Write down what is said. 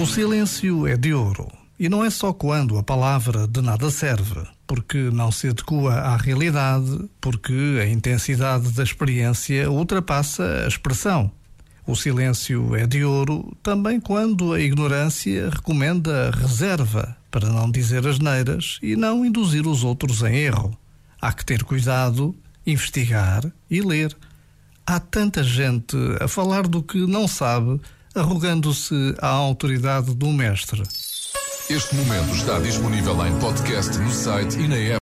O silêncio é de ouro. E não é só quando a palavra de nada serve, porque não se adequa à realidade, porque a intensidade da experiência ultrapassa a expressão. O silêncio é de ouro também quando a ignorância recomenda reserva, para não dizer asneiras e não induzir os outros em erro. Há que ter cuidado, investigar e ler. Há tanta gente a falar do que não sabe arrogando-se à autoridade do mestre. Este momento está disponível em podcast no site e na app.